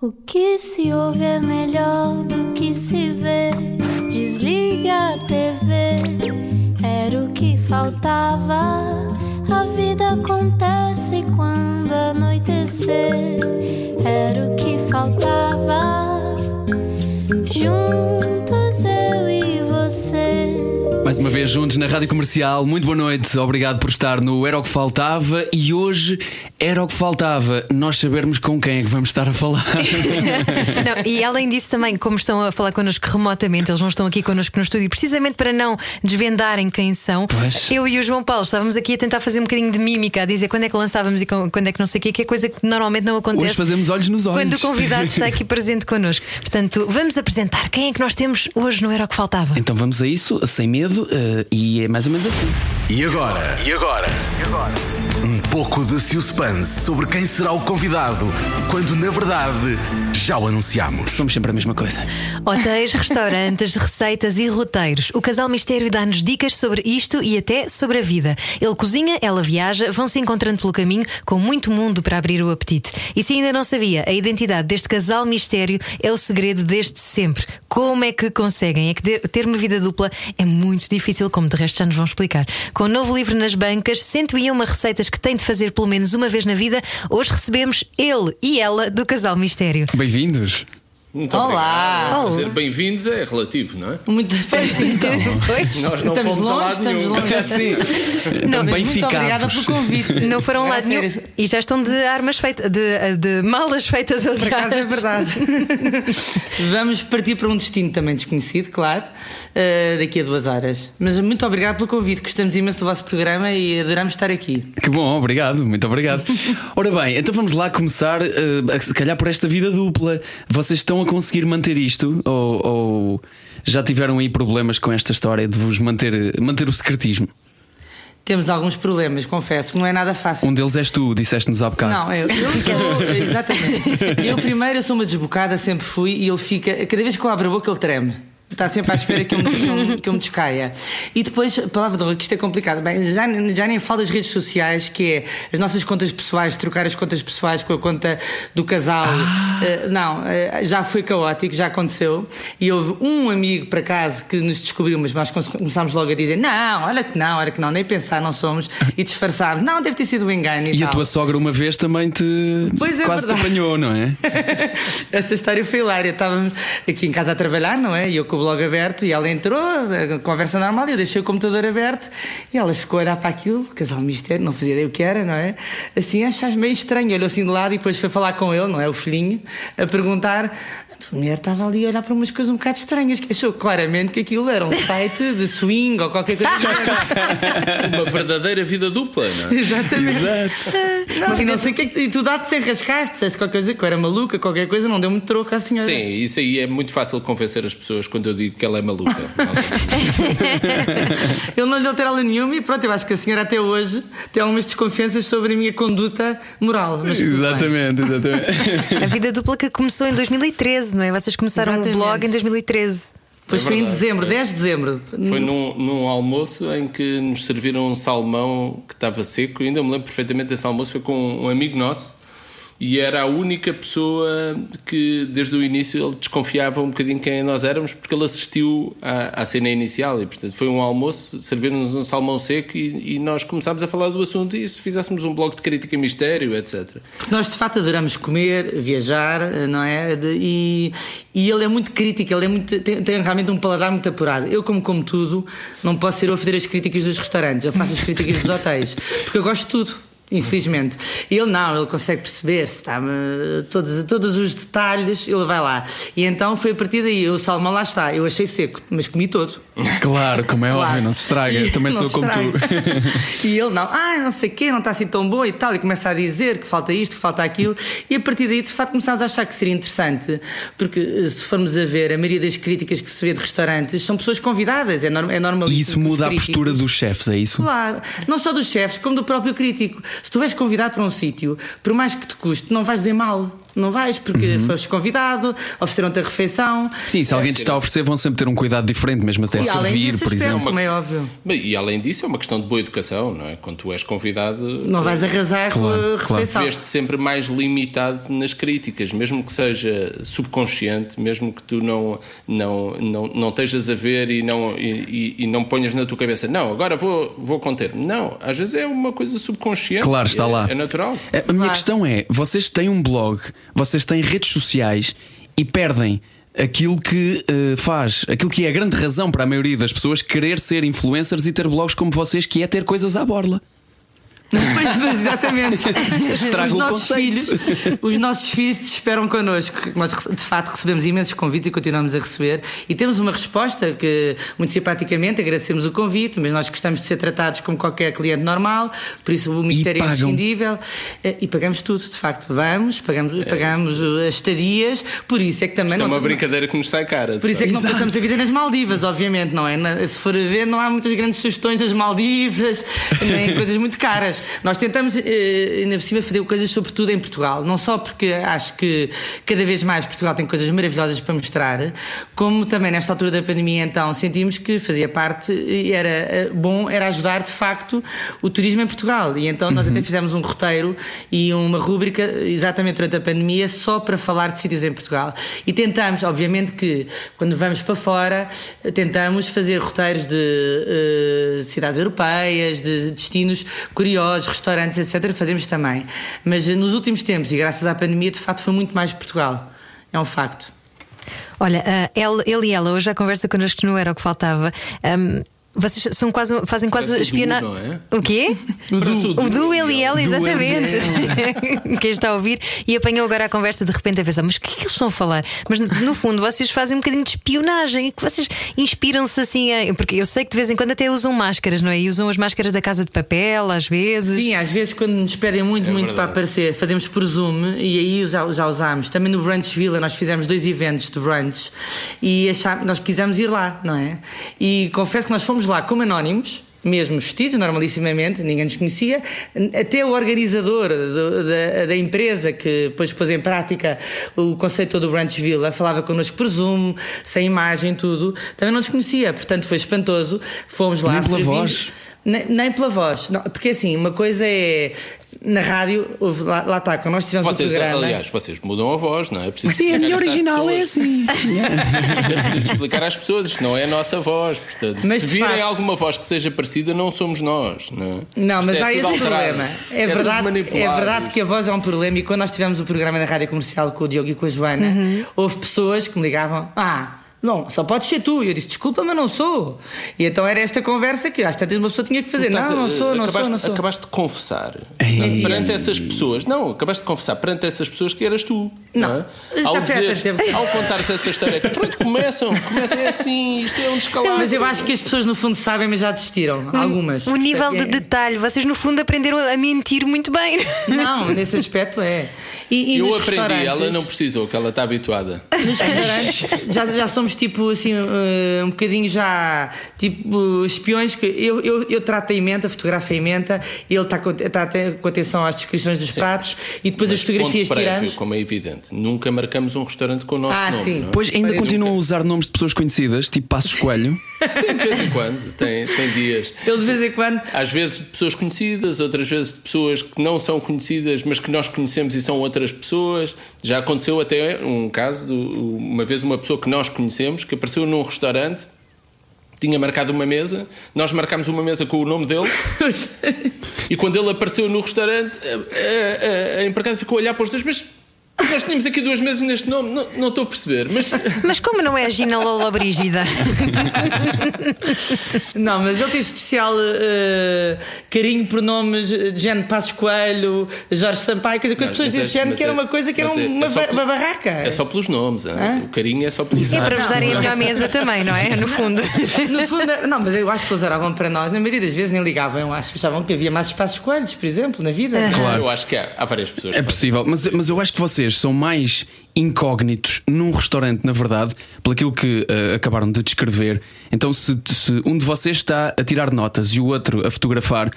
O que se ouve é melhor do que se vê. Desliga a TV, era o que faltava. A vida acontece quando anoitecer, era o que faltava. Juntos eu e você. Mais uma vez juntos na Rádio Comercial, muito boa noite, obrigado por estar no Era o que Faltava e hoje era o que faltava nós sabermos com quem é que vamos estar a falar. Não, e além disso, também, como estão a falar connosco remotamente, eles não estão aqui connosco no estúdio, precisamente para não desvendarem quem são. Pois. Eu e o João Paulo estávamos aqui a tentar fazer um bocadinho de mímica, a dizer quando é que lançávamos e quando é que não sei o quê, que é coisa que normalmente não acontece. Hoje fazemos olhos nos olhos. Quando o convidado está aqui presente connosco. Portanto, vamos apresentar quem é que nós temos hoje no Era o que Faltava. Então vamos a isso, sem medo, eh, e é mais ou menos assim. E agora? E agora? Um pouco de suspense sobre quem será o convidado, quando na verdade já o anunciamos. Somos sempre a mesma coisa. Hotéis, restaurantes, receitas e roteiros. O casal Mistério dá-nos dicas sobre isto e até sobre a vida. Ele cozinha, ela viaja, vão se encontrando pelo caminho com muito mundo para abrir o apetite. E se ainda não sabia, a identidade deste casal Mistério é o segredo desde sempre. Como é que conseguem? É que ter- uma vida dupla é muito difícil, como de resto já nos vão explicar. Com o novo livro nas bancas, 101 receitas que tem de fazer pelo menos uma vez na vida, hoje recebemos ele e ela do casal Mistério. Bem-vindos. Muito Olá. dizer, bem-vindos é relativo, não é? Muito pois, então. Pois. Nós não Estamos fomos a longe, lado estamos nenhum. longe. Sim. Mas bem muito obrigada ficados. pelo convite. Não foram lá nenhum. sério. E já estão de armas feitas, de, de malas feitas Por acaso é aliás. verdade. Vamos partir para um destino também desconhecido, claro, eh, daqui a duas horas. Mas muito obrigado pelo convite, gostamos imenso do vosso programa e adoramos estar aqui. Que bom, obrigado, muito obrigado. Ora bem, então vamos lá começar, a se calhar por esta vida dupla. Vocês estão a conseguir manter isto? Ou, ou já tiveram aí problemas com esta história de vos manter, manter o secretismo? Temos alguns problemas, confesso, que não é nada fácil. Um deles és tu, disseste-nos há bocado. Não, eu, eu sou. Exatamente. Eu primeiro eu sou uma desbocada, sempre fui, e ele fica. Cada vez que eu abro a boca, ele treme. Está sempre à espera que eu, me, que, eu, me- que eu me descaia. E depois, palavra de honra, que isto é complicado. Bem, já, já nem falo das redes sociais, que é as nossas contas pessoais, trocar as contas pessoais com a conta do casal. Eh, não, eh, já foi caótico, já aconteceu. E houve um amigo para casa que nos descobriu, mas nós começámos logo a dizer: não, olha que não, olha que não, nem pensar, não somos. E disfarçámos: não, deve ter sido um engano. E, E a tua sogra uma vez também te Pois é, quase te verdade. apanhou, não é? Essa história foi hilária. Estávamos aqui em casa a trabalhar, não é? E eu com o blog aberto e ela entrou, a conversa normal, eu deixei o computador aberto e ela ficou a olhar para aquilo, casal mistério, não fazia ideia o que era, não é? Assim, achas meio estranho. Olhou assim de lado e depois foi falar com ele, não é? O filhinho, a perguntar. A mulher estava ali a olhar para umas coisas um bocado estranhas, que achou claramente que aquilo era um site de swing ou qualquer coisa. Uma verdadeira vida dupla, não é? Exatamente. Exato. Não, e não sei o que é que. E tu dá-te sem rascaste, disseste qualquer coisa que eu era maluca, qualquer coisa, não deu muito troco à senhora. Sim, isso aí é muito fácil convencer as pessoas quando eu digo que ela é maluca. Ele não lhe deu terela nenhuma e pronto, eu acho que a senhora até hoje tem algumas desconfianças sobre a minha conduta moral. Mas. Exatamente, exatamente. A vida dupla que começou em 2013, não é? Vocês começaram Exatamente. o blog em 2013. Depois É foi em dezembro, foi. 10 de dezembro. Foi num, num almoço em que nos serviram um salmão que estava seco. Eu ainda me lembro perfeitamente desse almoço. Foi com um amigo nosso e era a única pessoa que, desde o início, ele desconfiava um bocadinho quem nós éramos porque ele assistiu à, à cena inicial. E, portanto, foi um almoço, serviram-nos um salmão seco e, e nós começámos a falar do assunto. E se fizéssemos um blog de crítica a mistério, etc. Porque nós de facto adoramos comer, viajar, não é? De- e, e ele é muito crítico, ele é muito, tem, tem realmente um paladar muito apurado. Eu, como como tudo, não posso ser a ofender as críticas dos restaurantes, eu faço as críticas dos hotéis, porque eu gosto de tudo. Infelizmente. Ele não, ele consegue perceber se está, eh, todos, todos os detalhes, ele vai lá. E então foi a partir daí, o salmão lá está. Eu achei seco, mas comi todo. Claro, como é Claro. óbvio, não se estraga. E também sou como tu. e ele não, ah, não sei o quê, não está assim tão bom e tal, e começa a dizer que falta isto, que falta aquilo, e a partir daí, de facto, começámos a achar que seria interessante, porque eh, se formos a ver, a maioria das críticas que se vê de restaurantes são pessoas convidadas, é, norm, é normal. E isso muda a postura dos chefes, é isso? Claro, não só dos chefes, como do próprio crítico. Se tu és convidado para um sítio, por mais que te custe, não vais dizer mal. Não vais porque foste convidado, ofereceram-te a refeição. Sim, se alguém te está a oferecer, vão sempre ter um cuidado diferente, mesmo até E além servir, por aspecto, exemplo. como é óbvio. E além disso, é uma questão de boa educação, não é? Quando tu és convidado, Não vais arrasar Claro, com a claro. refeição. vês-te sempre mais limitado nas críticas, mesmo que seja subconsciente, mesmo que tu não, não, não, não estejas a ver e não, e, e- e não ponhas na tua cabeça, não, agora vou, vou conter. Não, às vezes é uma coisa subconsciente. Claro, está é, lá. É natural. A- A minha Claro. questão é: vocês têm um blog, vocês têm redes sociais e perdem aquilo que eh, faz, aquilo que é a grande razão para a maioria das pessoas querer ser influencers e ter blogs como vocês, que é ter coisas à borla. Pois, mas exatamente. Estraga os o nossos conceito. filhos, os nossos filhos te esperam connosco. Nós de facto recebemos imensos convites e continuamos a receber e temos uma resposta que muito simpaticamente agradecemos o convite, mas nós gostamos de ser tratados como qualquer cliente normal, por isso o mistério é imprescindível Eh, e pagamos tudo, de facto. Vamos, pagamos, pagamos as estadias, por isso é que também Isto é não uma brincadeira que nos sai cara. por isso é que não facto. passamos a vida nas Maldivas, obviamente, não é? Se for a ver, não há muitas grandes sugestões das Maldivas, nem coisas muito caras. Nós tentamos, eh, ainda por cima, fazer coisas sobretudo em Portugal. Não só porque acho que cada vez mais Portugal tem coisas maravilhosas para mostrar, como também nesta altura da pandemia, então, sentimos que fazia parte e era eh, bom, era ajudar de facto o turismo em Portugal. E então nós até fizemos um roteiro e uma rúbrica exatamente durante a pandemia só para falar de sítios em Portugal. E tentamos, obviamente que quando vamos para fora, tentamos fazer roteiros de eh, cidades europeias, de destinos curiosos, restaurantes, etc. Fazemos também. Mas eh, nos últimos tempos, e graças à pandemia, de facto foi muito mais Portugal. É um facto. Olha, ah, ele, e ela hoje a conversa connosco não era o que faltava. Ahm, vocês são quase, fazem quase Parece o não é? O quê? O O Du Du, ele ela, Du, ele e exatamente. Quem está a ouvir e apanhou agora a conversa de repente a pensar, mas o que é que eles estão a falar? Mas no, fundo vocês fazem um bocadinho de espionagem, que vocês inspiram-se assim, a- porque eu sei que de vez em quando até usam máscaras, não é? E usam as máscaras da casa de papel, às vezes. Sim, às vezes quando nos pedem muito, muito para verdade. aparecer, fazemos por Zoom e aí já, já usámos. Também no Brunch Villa nós fizemos dois eventos de brunch e achá- nós quisemos ir lá, não é? E confesso que nós fomos lá como anónimos. Mesmo vestidos, normalissimamente, ninguém nos conhecia. Até o organizador do- da, da empresa que depois pôs em prática o conceito do Brunch Villa falava connosco por Zoom, sem imagem, tudo. Também não nos conhecia, portanto foi espantoso. Fomos lá. Nem pela voz. nem, nem pela voz, Não, porque assim, uma coisa é na rádio, lá, lá está, quando nós tivemos Vocês, o programa. aliás, vocês mudam a voz, não é? Preciso Sim, a explicar minha original é pessoas. assim. Isto é preciso explicar às pessoas, isto não é a nossa voz. Portanto, Mas, se virem facto- alguma voz que seja parecida, não somos nós. Não, é? Não, mas é há esse alterado. problema. É, tudo verdade, é verdade que a voz é um problema e quando nós tivemos o programa na rádio comercial com o Diogo e com a Joana, Uhum. houve pessoas que me ligavam: Ah, não, só podes ser tu. E eu disse: Desculpa, mas não sou. E então era esta conversa que às tantas uma pessoa tinha que fazer: Estás Não, não sou, não acabaste, sou, não sou. acabaste de confessar Ei. não, perante essas pessoas. Não, acabaste de confessar perante essas pessoas que eras tu. Não, Não, é? Ao, dizer, ao contares essa história, que pronto, começam, começam é assim, isto é um descalabro. Mas eu acho que as pessoas no fundo sabem, mas já desistiram. Algumas. O nível de É- detalhe, vocês no fundo aprenderam a mentir muito bem. Não, nesse aspecto é. E, e eu nos aprendi, ela não precisou, que ela está habituada. Nos restaurantes já, já somos tipo assim eh, um bocadinho já tipo espiões que eu, eu, eu trato a emenda, fotografo a emenda, ele está com, está até com atenção às descrições dos pratos e depois as Mas fotografias ponto prévio, tiramos. como é evidente. Nunca marcamos um restaurante com o nosso Ah, nome. sim. não é? Pois ainda Parece- continuam a usar nomes de pessoas conhecidas, tipo Passos Coelho. Sim, de vez em quando, tem, tem dias. Ele de vez em quando. Às vezes de pessoas conhecidas, outras vezes de pessoas que não são conhecidas, mas que nós conhecemos e são outras pessoas. Já aconteceu até um caso, de uma vez uma pessoa que nós conhecemos, que apareceu num restaurante, tinha marcado uma mesa, nós marcámos uma mesa com o nome dele, e quando ele apareceu no restaurante, a, a- a empregada ficou a olhar para os dois, mas nós tínhamos aqui duas mesas neste nome, não, não estou a perceber, mas... Mas como não é a Gina Lola Brígida? Não, mas ele tem especial eh, carinho por nomes de género Passos Coelho, Jorge Sampaio, coisa, coisa, Mas pessoas é- desse género que era é- uma coisa que era é- uma, é uma barraca. É só pelos nomes, hein? o carinho é só pelos É nomes. para vos darem a melhor mesa também, não é? No fundo. No fundo, não, mas eu acho que eles oravam para nós, na maioria das vezes nem ligavam, eu acho que achavam que havia mais espaços coelhos, por exemplo, na vida. Claro. Eu acho que há, há várias pessoas. É que possível, mas, mas eu acho que vocês são mais incógnitos num restaurante, na verdade, pelo aquilo que eh, acabaram de descrever. Então, se, se um de vocês está a tirar notas e o outro a fotografar,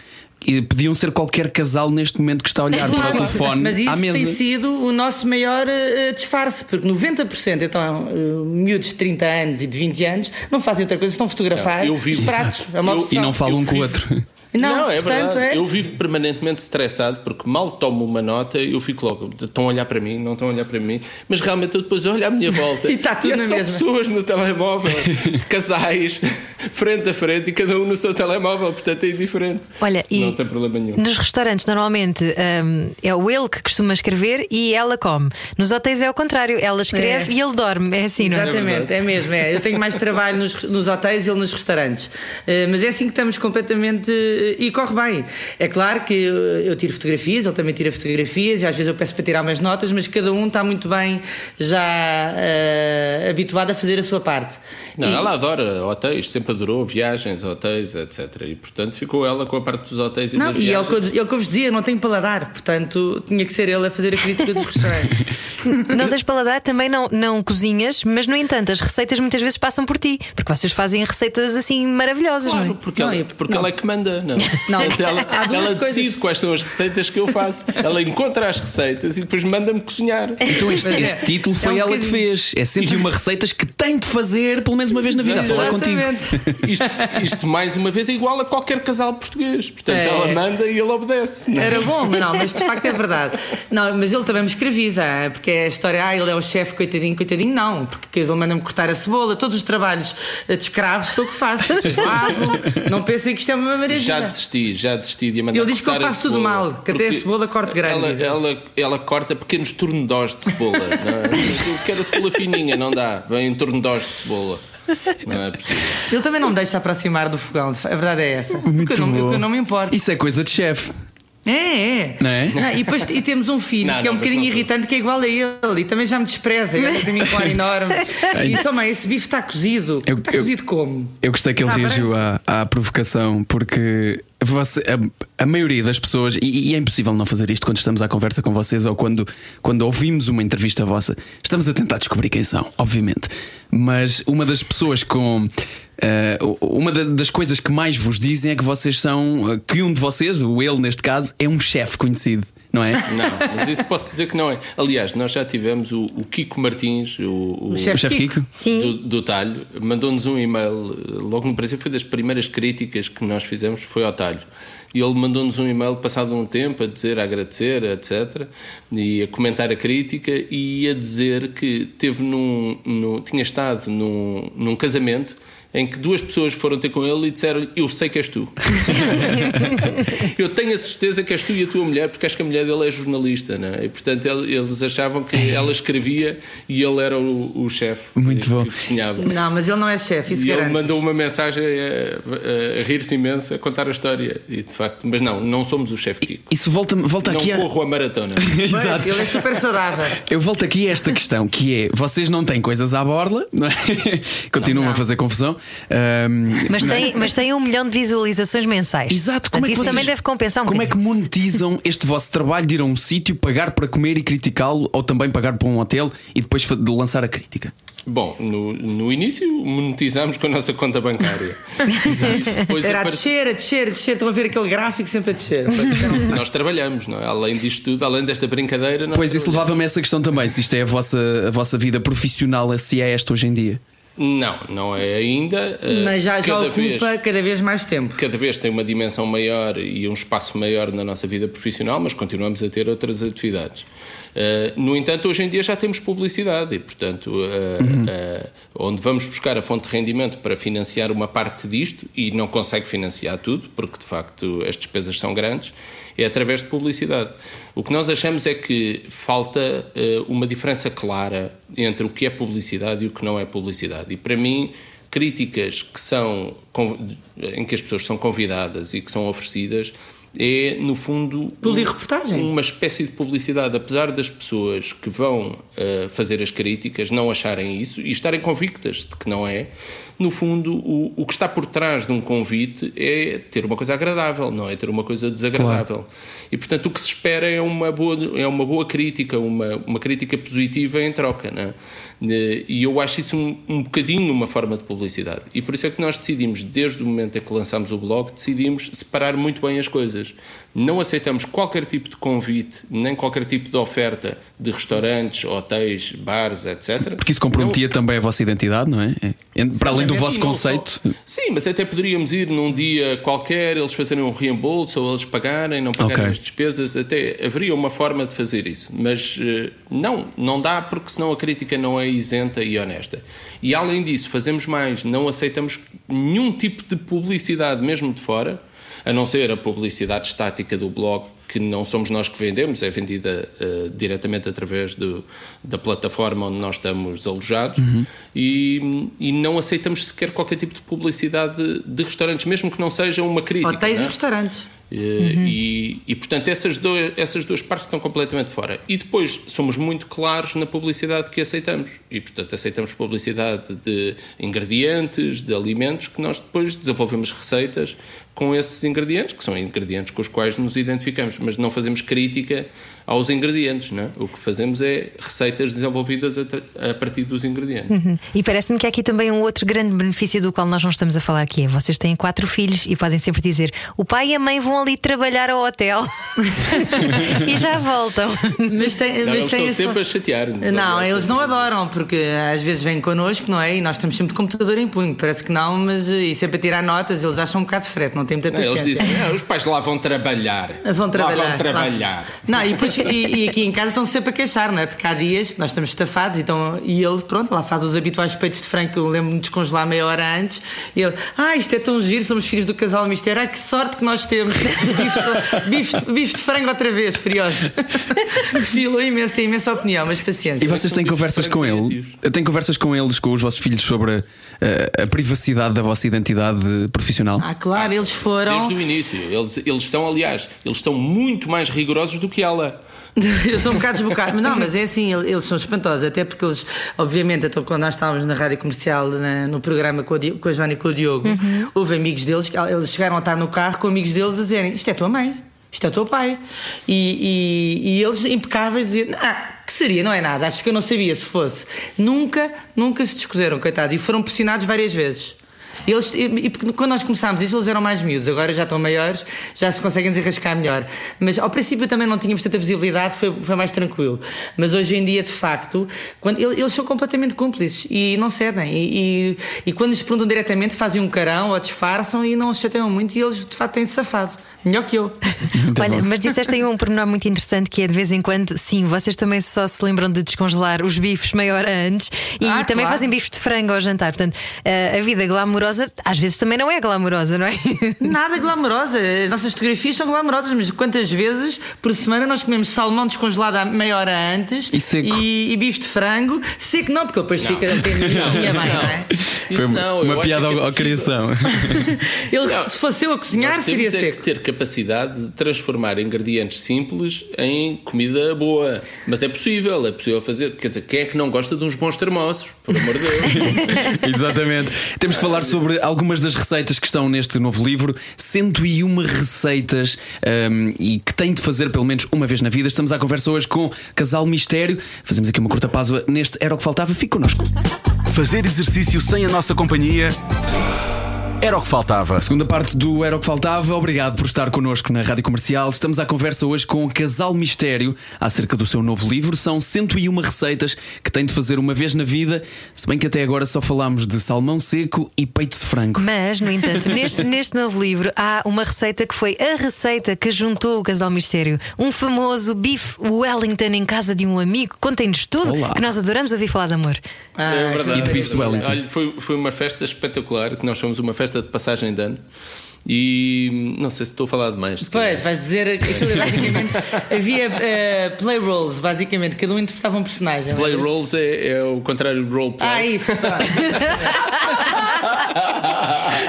e podiam ser qualquer casal neste momento que está a olhar para o telefone Mas isso à mesa. tem sido o nosso maior uh, disfarce, porque 90% então, uh, miúdos de 30 anos e de 20 anos não fazem outra coisa, estão a fotografar Eu vi os pratos. É uma Eu-. E não falam Eu um com o outro. Não, Não, é portanto, verdade. é. Eu vivo permanentemente estressado porque mal tomo uma nota eu fico logo. Estão a olhar para mim, não estão a olhar para mim, mas realmente eu depois olho à minha volta E está tudo é na só mesma. pessoas no telemóvel, casais, frente a frente e cada um no seu telemóvel, portanto é indiferente. Olha, e não tem problema nenhum. nos restaurantes normalmente hum, é o ele que costuma escrever e ela come. Nos hotéis é o contrário, ela escreve É. e ele dorme. É assim, não é? Exatamente, é, mesmo. É. Eu tenho mais trabalho nos, nos hotéis e ele nos restaurantes. Eh, mas é assim que estamos completamente. eh, e corre bem. É claro que eu, eu tiro fotografias, ele também tira fotografias, e às vezes eu peço para tirar umas notas, mas cada um está muito bem já eh, habituado a fazer a sua parte. Não, E- ela adora hotéis, sempre adorou viagens, hotéis, etc. E portanto ficou ela com a parte dos hotéis e Não, das e é o, que viagens. eu, é o que eu vos dizia, não tenho paladar, portanto tinha que ser ele a fazer a crítica dos restaurantes. Não tens paladar, também não, não cozinhas, mas no entanto, as receitas muitas vezes passam por ti, porque vocês fazem receitas assim maravilhosas, Claro, não é? porque, Não, ela, porque não. ela é que manda, não. Não, Portanto, ela, há duas ela decide quais são as receitas que eu faço. Ela encontra as receitas e depois manda-me cozinhar. Então este, é- este título foi é um ela que bocadinho. fez. É 101 receitas que tem de fazer pelo menos uma vez na vida, a falar contigo. Isto, isto, mais uma vez, é igual a qualquer casal português. Portanto, É. ela manda e ele obedece. não é? Era bom, mas não, mas de facto é verdade. Não, mas ele também me escraviza, porque é a história, ah, ele é o chefe, coitadinho, coitadinho, não, porque ele manda-me cortar a cebola, todos os trabalhos de escravo sou que faço. Lavo, não pensem que isto é uma maravilha. Já desisti, já desisti de mandar Ele diz que eu faço tudo mal, que até a cebola corte grande, Ela, ela, ela corta pequenos tornedós de cebola. não é? Eu quero a cebola fininha, não dá. Vem em tornedós de cebola. Não é possível. Ele também não me deixa aproximar do fogão, a verdade é essa. Muito Porque eu não, bom. eu não me importo. Isso é coisa de chefe. É, é. Não é? e, depois, e temos um filho Não, que é um não, bocadinho não irritante, que é igual a ele e também já me despreza. Ele tem um cor enorme. E só, mãe, esse bife está cozido. Eu- está eu- cozido como? Eu gostei que ele Ah, reagiu à, à provocação, porque você- a, a maioria das pessoas, e, e é impossível não fazer isto quando estamos à conversa com vocês ou quando, quando ouvimos uma entrevista vossa, estamos a tentar descobrir quem são, obviamente. Mas uma das pessoas com. eh, uma da- das coisas que mais vos dizem é que vocês são. eh, que um de vocês, o ele neste caso, é um chefe conhecido, não é? Não, mas isso posso dizer que não é. Aliás, nós já tivemos o, o Kiko Martins, o, o, O chefe Kiko? Sim. do, do Talho, mandou-nos um e-mail, logo no princípio foi das primeiras críticas que nós fizemos, foi ao Talho. E ele mandou-nos um e-mail passado um tempo a dizer, a agradecer, etc. E a comentar a crítica e a dizer que teve num, num- tinha estado num, num casamento em que duas pessoas foram ter com ele e disseram-lhe: Eu sei que és tu. Eu tenho a certeza que és tu e a tua mulher, porque acho que a mulher dele é jornalista, não é? E portanto ele- eles achavam que ela escrevia e ele era o, o chefe Muito que, bom. Não, mas ele não é chefe, isso E ele mandou uma mensagem a, a- a rir-se imenso, a contar a história. E de facto, mas não, não somos o chefe Kiko. Isso volta, volta Não aqui a. corro a maratona. Pois, Exato. Ele é super saudável. Eu volto aqui a esta questão que é: vocês não têm coisas à borla, não é? Continuam Não, a não. fazer confusão. Ahm, Mas é? tem, mas tem um milhão de visualizações mensais. Exato, como Portanto, é que isso vocês, também deve compensar um Como é que bocadinho. monetizam este vosso trabalho de ir a um sítio, pagar para comer e criticá-lo, ou também pagar para um hotel e depois lançar a crítica? Bom, no, no início monetizámos com a nossa conta bancária. E depois Era a descer, a descer, a descer. Estão a ver aquele gráfico sempre a descer. Nós trabalhamos, não é? Além disto tudo, além desta brincadeira. Pois isso levava-me a essa questão também: se isto é a vossa, a vossa vida profissional, se é esta hoje em dia. Não, não é ainda. eh, Mas já, já cada ocupa vez- cada vez mais tempo. cada vez tem uma dimensão maior e um espaço maior na nossa vida profissional, mas continuamos a ter outras atividades. Uh, no entanto, hoje em dia já temos publicidade e, portanto, uh, uh, onde vamos buscar a fonte de rendimento para financiar uma parte disto e não consegue financiar tudo, porque de facto as despesas são grandes, é através de publicidade. O que nós achamos é que falta uma diferença clara entre o que é publicidade e o que não é publicidade. E para mim, críticas que são em que as pessoas são convidadas e que são oferecidas é no fundo Publireportagem. uma espécie de publicidade apesar das pessoas que vão eh, fazer as críticas não acharem isso e estarem convictas de que não é no fundo o, o que está por trás de um convite é ter uma coisa agradável não é ter uma coisa desagradável e portanto o que se espera é uma boa é uma boa crítica uma uma crítica positiva em troca não é? Eh, E eu acho isso um, um bocadinho uma forma de publicidade. E por isso é que nós decidimos, desde o momento em que lançámos o blog, decidimos separar muito bem as coisas. Não aceitamos qualquer tipo de convite, nem qualquer tipo de oferta de restaurantes, hotéis, bares, etc. Porque isso comprometia não... também a vossa identidade, não é? é para além do vosso conceito. Só... Sim, mas até poderíamos ir num dia qualquer, eles fazerem um reembolso ou eles pagarem, não pagarem okay. as despesas. Até haveria uma forma de fazer isso. Mas eh, não, não dá porque senão a crítica não é isenta e honesta. E além disso, fazemos mais, não aceitamos nenhum tipo de publicidade, mesmo de fora a não ser a publicidade estática do blog, que não somos nós que vendemos, é vendida uh, diretamente através do, da plataforma onde nós estamos alojados, uhum. e, e não aceitamos sequer qualquer tipo de publicidade de, de restaurantes, mesmo que não seja uma crítica. Hotéis é? e restaurantes. Uhum. E, e, portanto, essas, dois, essas duas partes estão completamente fora. E depois somos muito claros na publicidade que aceitamos. E, portanto, aceitamos publicidade de ingredientes, de alimentos, que nós depois desenvolvemos receitas com esses ingredientes, que são ingredientes com os quais nos identificamos, mas não fazemos crítica aos ingredientes. Não é? O que fazemos é receitas desenvolvidas a, a partir dos ingredientes. Uhum. E parece-me que há aqui também um outro grande benefício do qual nós não estamos a falar, que é vocês têm quatro filhos e podem sempre dizer o pai e a mãe vão ali trabalhar ao hotel e já voltam. Mas, tem, não, mas eles estão sempre a chatear. Não, eles não adoram, porque às vezes vêm connosco, não é? E nós estamos sempre de computador em punho. Parece que não, mas e sempre a tirar notas, eles acham um bocado frete, não tem muita paciência. Não, eles dizem, os pais lá vão trabalhar. Vão trabalhar. Lá vão trabalhar. Lá. Não, e, depois, e, e, aqui em casa estão sempre a queixar, não é? Porque há dias nós estamos estafados então, e ele, pronto, lá faz os habituais peitos de frango que eu lembro-me de descongelar meia hora antes. E ele, ah, isto é tão giro, somos filhos do casal mistério. Ai, que sorte que nós temos. bife, bife, bife de frango outra vez, furiosos. Filou imenso, tem imensa opinião, mas paciência. E vocês têm conversas com ele? Têm conversas com eles, com os vossos filhos sobre a, a privacidade da vossa identidade profissional? Ah, claro, eles foram. Desde o início. Eles, eles são, aliás, eles são muito mais rigorosos do que ela. Eu sou um bocado desbocado, mas não, mas é assim, eles são espantosos, até porque eles, obviamente, então, quando nós estávamos na rádio comercial, na, no programa com a, com a Joana e com o Diogo, uhum. houve amigos deles, eles chegaram a estar no carro com amigos deles a dizerem: Isto é tua mãe, isto é teu pai. E, e, e eles, impecáveis, diziam: Ah, que seria, não é nada, acho que eu não sabia se fosse. Nunca, nunca se descozeram, coitados, e foram pressionados várias vezes. Eles, e, quando nós começámos isso, eles eram mais miúdos, agora já estão maiores, já se conseguem desenrascar melhor. Mas ao princípio também não tínhamos tanta visibilidade, foi, foi mais tranquilo. Mas hoje em dia, de facto, quando, eles são completamente cúmplices e não cedem. E, e, e quando lhes perguntam diretamente, fazem um carão ou disfarçam e não se chateiam muito e eles de facto têm-se safado. Melhor que eu. Olha, mas disseste aí um pormenor muito interessante que é de vez em quando, sim, vocês também só se lembram de descongelar os bifes meia hora antes e ah, também claro. fazem bife de frango ao jantar. Portanto, eh, a vida glamourosa às vezes também não é glamourosa, não é? Nada glamourosa. As nossas fotografias são glamourosas, mas quantas vezes por semana nós comemos salmão descongelado a meia hora antes e, seco. e, e bife de frango? Seco não, porque depois não. fica a minha mãe, não é? Isso não, uma piada à é criação. Ele, não, se fosse eu a cozinhar, seria é seco. ter capacidade de transformar ingredientes simples em comida boa. Mas é possível, é possível fazer. Quer dizer, quem é que não gosta de uns bons termossos? Por amor de Deus. Exatamente. Temos que falar sobre algumas das receitas que estão neste novo livro. 101 receitas um, e que tem de fazer pelo menos uma vez na vida. Estamos à conversa hoje com Casal Mistério. Fazemos aqui uma curta pausa neste Era o que Faltava. Fique connosco. Fazer exercício sem a nossa companhia era o que faltava. Segunda parte do Era o que Faltava. Obrigado por estar connosco na Rádio Comercial. Estamos à conversa hoje com o Casal Mistério acerca do seu novo livro. São 101 receitas que tem de fazer uma vez na vida, se bem que até agora só falámos de salmão seco e peito de frango. Mas, no entanto, neste, neste novo livro há uma receita que foi a receita que juntou o Casal Mistério. Um famoso bife Wellington em casa de um amigo. Contem-nos tudo, Olá. que nós adoramos ouvir falar de amor. Ah, é verdade. E de bife Wellington. Olha, foi, foi uma festa espetacular, que nós somos uma festa festa de passagem de ano. E não sei se estou a falar demais. Pois, vais dizer aquilo basicamente. havia uh, play roles, basicamente, cada um interpretava um personagem. Play roles é, é, o contrário de roleplay. Ah, isso,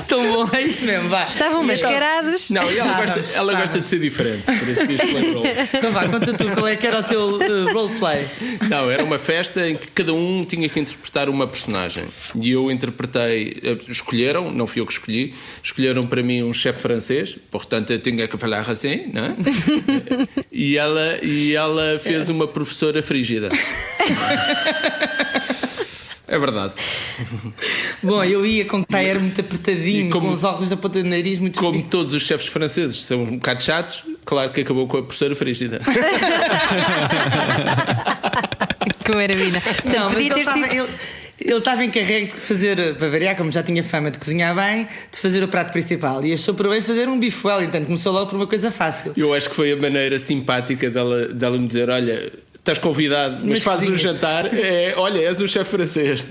Tão bom, é isso mesmo, vai. Estavam mascarados. Não, e ela, gosta, ela gosta de ser diferente, por isso diz play roles. Então vá, conta tu qual é que era o teu uh, roleplay. Não, era uma festa em que cada um tinha que interpretar uma personagem. E eu interpretei, eh, escolheram, não fui eu que escolhi, escolheram para mim um chefe francês, portanto eu tinha que falar assim, não é? e, ela, e ela fez uma professora frígida. É verdade. Bom, eu ia com taer muito E apertadinho, como- com os óculos da ponta do nariz muito Como todos os chefes franceses são um bocado chatos, claro que acabou com a professora Frígida. Que maravilha. Não, mas podia ter sido. ele, ele estava encarregue de fazer, para variar, como já tinha fama de cozinhar bem, de fazer o prato principal. E achou por bem fazer um bife Wellington. Começou logo por uma coisa fácil. Eu acho que foi a maneira simpática dela, dela me dizer: Olha, estás convidado, mas, Mas fazes o cozinhas." jantar. É, olha, és o chefe francês.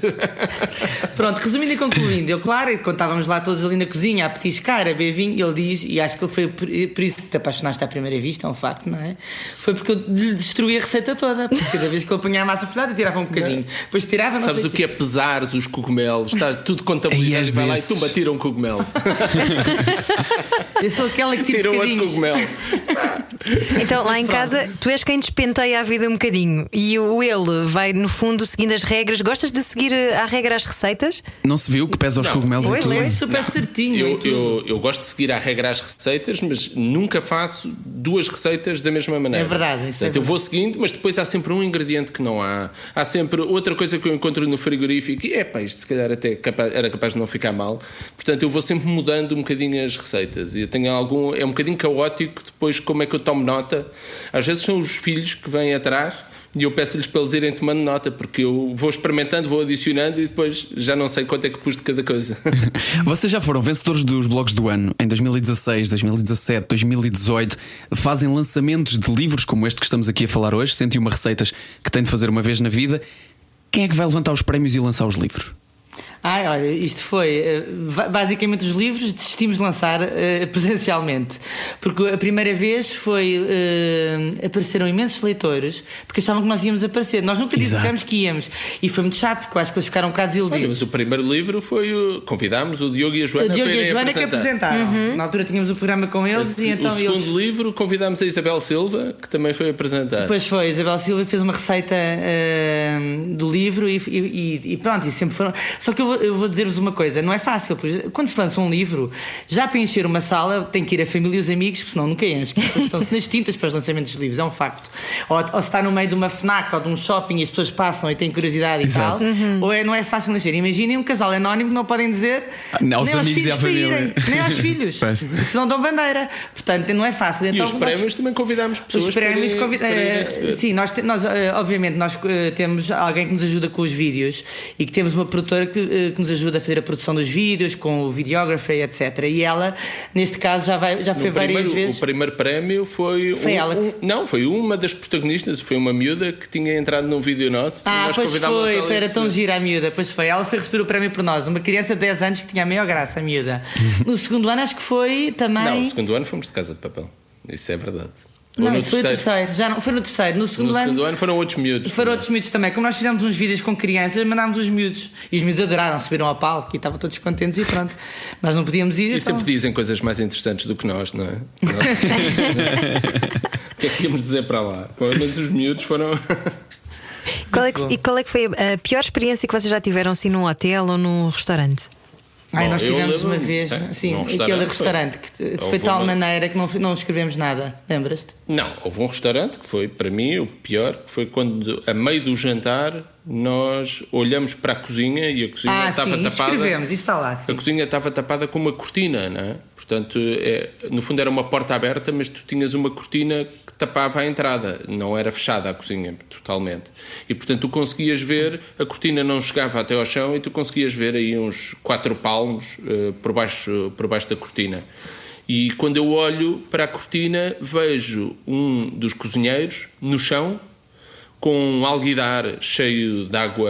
Pronto, resumindo e concluindo, eu, claro, quando estávamos lá todos ali na cozinha a petiscar, a beber vinho, ele diz, e acho que ele foi por, isso que te apaixonaste à primeira vista, é um facto, não é? Foi porque eu lhe destruí a receita toda. Porque cada vez que ele punha a massa folhada, eu tirava um bocadinho. Depois tirava, não Sabes sei o que é pesares os cogumelos? Está tudo contabilizado. és e vai lá e tumba, tira um cogumelo. Eu sou aquela que tira Tira um outro cogumelo. Então, lá em casa, tu és quem despenteia a vida um bocadinho. E o ele vai, no fundo, seguindo as regras. Gostas de seguir eh, à regra as receitas? Não se viu que pesa os Não. cogumelos Ele e tudo? é super certinho. em Eu, eu, eu gosto de seguir à regra as receitas, mas nunca faço duas receitas da mesma maneira. É verdade, isso é Portanto, eu vou seguindo, mas depois há sempre um ingrediente que não há. Há sempre outra coisa que eu encontro no frigorífico e é pá, isto se calhar até era capaz de não ficar mal. Portanto, eu vou sempre mudando um bocadinho as receitas. E eu tenho algum. É um bocadinho caótico depois como é que eu tomo nota. Às vezes são os filhos que vêm atrás. E eu peço-lhes para eles irem tomando nota, porque eu vou experimentando, vou adicionando e depois já não sei quanto é que pus de cada coisa. Vocês já foram vencedores dos blogs do ano em 2016, 2017, 2018. Fazem lançamentos de livros como este que estamos aqui a falar hoje, 101 receitas que têm de fazer uma vez na vida. Quem é que vai levantar os prémios e lançar os livros? Ai, olha, isto foi. eh, Basicamente, os livros desistimos de lançar eh, presencialmente. Porque a primeira vez foi. eh, apareceram imensos leitores porque achavam que nós íamos aparecer. Nós nunca Exato. dissemos que íamos. E foi muito chato porque eu acho que eles ficaram um bocado Olha, desiludidos. mas o primeiro livro foi o. Convidámos o Diogo e a Joana O Diogo e a Joana que apresentar. apresentaram. Na altura tínhamos o programa com eles Esse- e então o segundo eles. livro convidámos a Isabel Silva, que também foi apresentar. Depois foi, Isabel Silva fez uma receita eh, do livro e, e- e pronto, e sempre foram. Só que eu vou, eu vou dizer-vos uma coisa: não é fácil, pois quando se lança um livro, já para encher uma sala tem que ir a família e os amigos, porque senão nunca enche. Estão-se nas tintas para os lançamentos de livros, é um facto. Ou, ou se está no meio de uma FNAC ou de um shopping e as pessoas passam e têm curiosidade Exato. e tal, ou é, não é fácil encher. Imaginem um casal anónimo que não podem dizer Ah, não, aos nem aos amigos e à família. irem, nem aos filhos, porque senão dão bandeira. Portanto, não é fácil. e Então, os nós- prémios também convidámos pessoas os prémios para, convida- eh. Sim, nós, nós eh, obviamente nós eh, temos alguém que nos ajuda com os vídeos e que temos uma produtora que, que nos ajuda a fazer a produção dos vídeos, com o videographer, etc. E ela, neste caso, já, vai, já foi No várias primeiro, vezes. O primeiro prémio foi. Foi um- ela que- um- não, foi uma das protagonistas, foi uma miúda que tinha entrado num vídeo nosso. Ah, nós pois foi, foi, era tão gira a miúda, pois foi. Ela foi receber o prémio por nós, uma criança de 10 anos que tinha a maior graça, a miúda. No segundo ano, acho que foi também. Não, no segundo ano fomos de casa de papel. Isso é verdade. Ou Não, no isso foi o terceiro. Já não, foi no terceiro. No segundo No ano. segundo ano foram outros miúdos. Foram outros miúdos também. Como nós fizemos uns vídeos com crianças, mandámos os miúdos. E os miúdos adoraram, subiram ao palco e estavam todos contentes e pronto. Nós não podíamos ir. E então- sempre dizem coisas mais interessantes do que nós, não é? o que é que íamos dizer para lá? Pelo menos os miúdos foram. Qual é que, e qual é que foi a a pior experiência que vocês já tiveram assim num hotel ou num restaurante? Ai, Bom, nós tivemos uma vez, sim, sim, num aquele restaurante restaurante que foi de tal uma- maneira que não, não escrevemos nada. Lembras-te? Não, houve um restaurante que foi, para mim, o pior, que foi quando, a meio do jantar, nós olhamos para a cozinha e a cozinha Ah, estava sim, tapada. escrevemos, isso está lá. A Sim. cozinha estava tapada com uma cortina, não é? Portanto, é, no fundo era uma porta aberta, mas tu tinhas uma cortina que tapava a entrada, não era fechada a cozinha totalmente. E portanto tu conseguias ver, a cortina não chegava até ao chão e tu conseguias ver aí uns quatro palmos eh, por, baixo, por baixo da cortina. E quando eu olho para a cortina, vejo um dos cozinheiros no chão com um alguidar cheio de água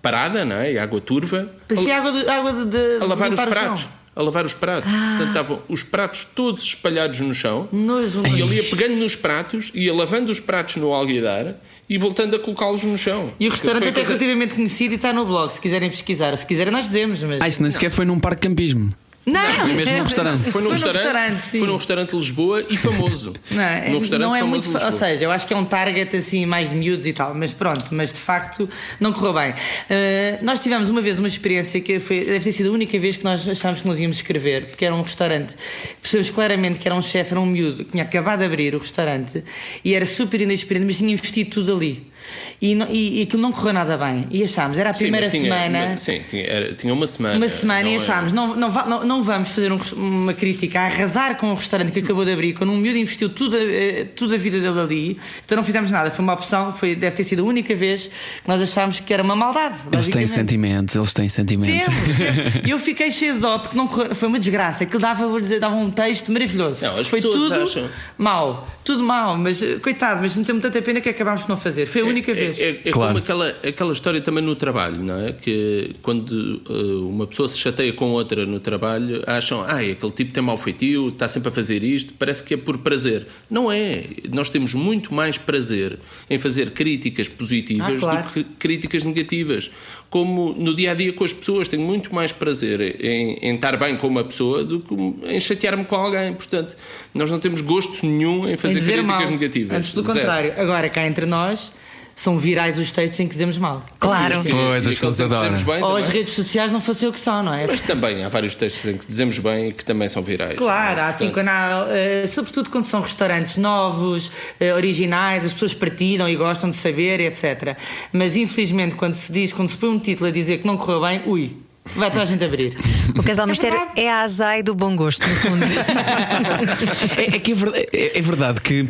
parada, não é? E água turva. Parecia água água de, de A lavar os pratos. A lavar os pratos. Portanto, estavam os pratos todos espalhados no chão. Nojo, E ele ia pegando nos pratos, ia lavando os pratos no alguidar e voltando a colocá-los no chão. E o restaurante até é coisa- relativamente conhecido e está no blog, se quiserem pesquisar. Se quiserem, nós dizemos. Mas... Ah, isso nem sequer foi num parque de campismo. Não! Foi mesmo num restaurante. Foi num Foi restaurante, restaurante, foi num restaurante de Lisboa e famoso. Não, é, restaurante não é famoso muito. Ou seja, eu acho que é um target assim mais de miúdos e tal, mas pronto, mas de facto não correu bem. Uh, nós tivemos uma vez uma experiência que foi, deve ter sido a única vez que nós achámos que nós íamos escrever, porque era um restaurante. Percebemos claramente que era um chefe, era um miúdo, que tinha acabado de abrir o restaurante e era super inexperiente, mas tinha investido tudo ali. E, não- e, e aquilo não correu nada bem. E achámos, era a Sim, primeira mas tinha, semana. uma- sim, tinha, era- tinha uma semana. Uma semana não e é- achámos, não, não, va- não, não vamos fazer um- uma crítica a arrasar com um restaurante que acabou de abrir, quando um miúdo investiu tudo, a- eh, tudo a vida dele ali, então não fizemos nada. Foi uma opção, foi, deve ter sido a única vez que nós achámos que era uma maldade. Eles têm sentimentos, eles têm sentimentos. E eu fiquei cheio de dó porque não correu- foi uma desgraça. Aquilo dava, vou dizer, dava um texto maravilhoso. Não, as foi tudo acham- mau, tudo mau, mas eh, coitado, mas me teve tanta pena que acabámos por não fazer. Foi a única é, vez. É, é Claro. como aquela, aquela história também no trabalho, não é? Que quando uh, uma pessoa se chateia com outra no trabalho, acham, ah, aquele tipo tem mau feitio, está sempre a fazer isto, parece que é por prazer. Não é. Nós temos muito mais prazer em fazer críticas positivas Ah, claro. do que críticas negativas. Como no dia a dia com as pessoas, tenho muito mais prazer em, em estar bem com uma pessoa do que em chatear-me com alguém. Portanto, nós não temos gosto nenhum em fazer em críticas mal. negativas. Antes pelo Zero. contrário. Agora, cá entre nós, são virais os textos em que dizemos mal. Claro. Sim, Pois, as pessoas adoram. bem Ou também. as redes sociais não fossem o que são, não é? Mas também há vários textos em que dizemos bem e que também são virais. Claro, há assim, quando há, eh, sobretudo quando são restaurantes novos, eh, originais, as pessoas partilham e gostam de saber, etc. Mas infelizmente, quando se diz, quando se põe um título a dizer que não correu bem, ui, vai toda a gente abrir. O casal É mistério é a azai do bom gosto, no fundo. É, é que é verdade, é- é verdade que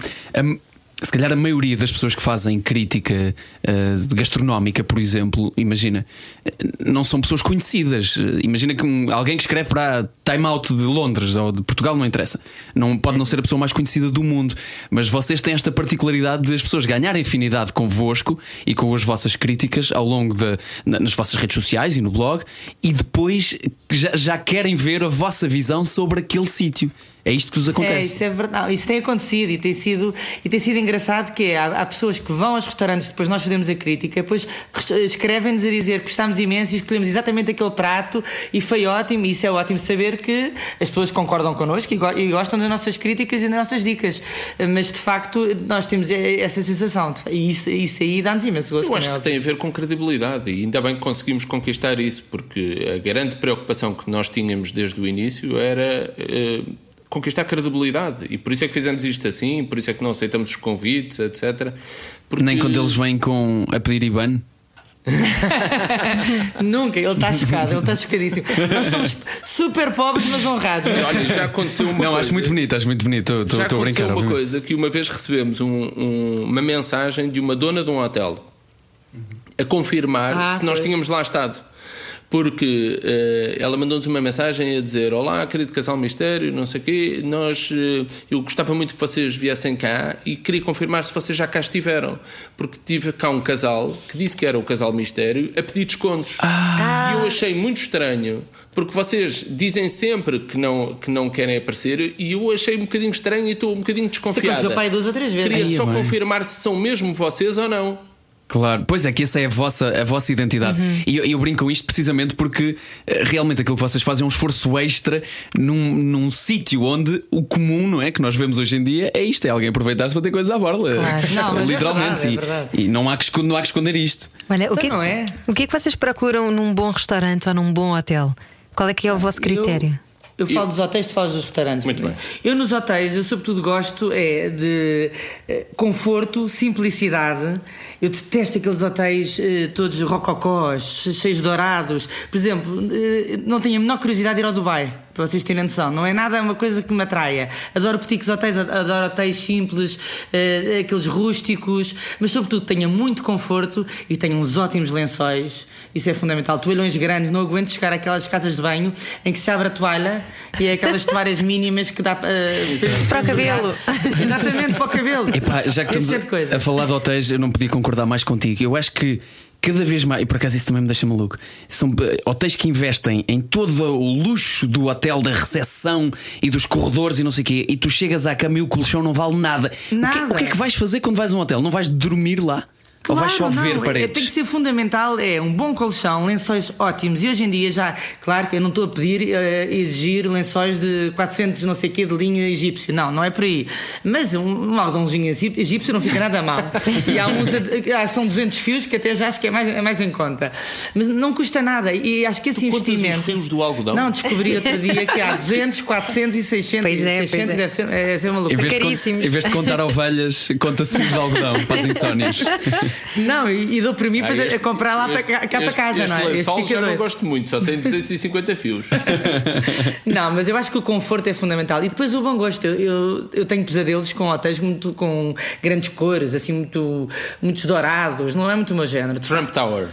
hum, se calhar a maioria das pessoas que fazem crítica eh, gastronómica, por exemplo, imagina, eh, não são pessoas conhecidas. Eh, Imagina que um- alguém que escreve para Time Out de Londres ou de Portugal, não interessa. Não, pode não ser a pessoa mais conhecida do mundo, mas vocês têm esta particularidade de as pessoas ganharem afinidade convosco e com as vossas críticas ao longo na- nas vossas redes sociais e no blog, e depois já, já querem ver a vossa visão sobre aquele sítio. É isto que vos É, acontece. isso é verdade. Isso tem acontecido e tem sido, e tem sido engraçado que é, há, há pessoas que vão aos restaurantes, depois nós fazemos a crítica, depois escrevem-nos a dizer que gostámos imenso e escolhemos exatamente aquele prato e foi ótimo, e isso é ótimo saber que as pessoas concordam connosco e, go- e gostam das nossas críticas e das nossas dicas. Mas de facto nós temos essa sensação e isso, isso aí dá-nos imenso gosto. Eu acho é que tem a ver com credibilidade e ainda bem que conseguimos conquistar isso, porque a grande preocupação que nós tínhamos desde o início era eh, conquistar credibilidade e por isso é que fizemos isto assim, por isso é que não aceitamos os convites, etc. Porque... Nem quando eles vêm com a pedir IBAN. Nunca, ele está chocado, ele está chocadíssimo. Nós somos super pobres, mas honrados. Olha, já aconteceu uma Não, coisa. acho muito bonito, acho muito bonito. Estou a aconteceu brincar. uma obviamente. coisa que uma vez recebemos um- um- uma mensagem de uma dona de um hotel a confirmar Ah, se nós pois. tínhamos lá estado. Porque eh, ela mandou-nos uma mensagem a dizer: Olá, querido casal mistério, não sei o quê, nós, eh, eu gostava muito que vocês viessem cá e queria confirmar se vocês já cá estiveram. Porque tive cá um casal que disse que era o casal mistério a pedir descontos. E eu achei muito estranho. Porque vocês dizem sempre que não, que não querem aparecer e eu achei um bocadinho estranho e estou um bocadinho Isso aconteceu pai duas ou três vezes. Queria Ai, só mãe. confirmar se são mesmo vocês ou não. Claro, pois é que essa é a vossa, a vossa identidade. E eu, eu brinco com isto precisamente porque eh, realmente aquilo que vocês fazem é um esforço extra num, num sítio onde o comum, não é? Que nós vemos hoje em dia é isto: é alguém aproveitar-se para ter coisas à borda. Claro. Não, é Literalmente. verdade, é E- verdade. E, não, há que esconder, não há que esconder isto. Olha, o que, Então não é? o que é que vocês procuram num bom restaurante ou num bom hotel? Qual é que é o vosso critério? Eu, eu falo dos hotéis, tu falas dos restaurantes. Muito bem. Eu nos hotéis, eu sobretudo gosto é de eh, conforto, simplicidade. Eu detesto aqueles hotéis eh, todos rococós, cheios de dourados. Por exemplo, eh, não tenho a menor curiosidade de ir ao Dubai, para vocês terem noção. Não é nada uma coisa que me atraia. Adoro pequenos hotéis, adoro hotéis simples, eh, aqueles rústicos, mas sobretudo tenha muito conforto e tenho uns ótimos lençóis. Isso é fundamental. Toalhões grandes, não aguento chegar àquelas casas de banho em que se abre a toalha e é aquelas toalhas mínimas que dá para. Para o cabelo. Exatamente, para o cabelo. Epá, já que estamos a, a falar de hotéis, eu não podia concordar mais contigo. Eu acho que cada vez mais, e por acaso isso também me deixa maluco, são eh, hotéis que investem em todo o luxo do hotel, da recepção e dos corredores e não sei o quê, e tu chegas à cama e o colchão não vale nada. O que- Nada. O, que, é que vais fazer quando vais a um hotel? Não vais dormir lá? Ou vai só Claro, ver não, é- paredes? Tem que ser fundamental, é um bom colchão, lençóis ótimos. E hoje em dia já, claro que eu não estou a pedir, eh, exigir lençóis de 400 não sei quê de linho egípcio. Não, não é por aí. Mas um, um algodãozinho egí- egípcio não fica nada mal. e há uns, ah, são 200 fios que até já acho que é mais, é mais em conta. Mas não custa nada. E acho que esse Tu investimento. os fios do algodão? Não, descobri outro dia que há 200, 400 e 600. Pois é, pois 600 é. deve ser, é, ser uma Em loucura. vez, de, em vez de contar ovelhas, conta-se fios de algodão para as insónias. Não, e, e dou para mim Ah, depois a- este- a comprar lá este- para, cá- cá para este- casa, este não é? fica já não gosto muito, só tem 250 fios. Não, mas eu acho que o conforto é fundamental. E depois o bom gosto. Eu, eu, eu tenho pesadelos com hotéis muito, com grandes cores, assim, muito, muitos dourados. Não é muito o meu género. Trump Tower.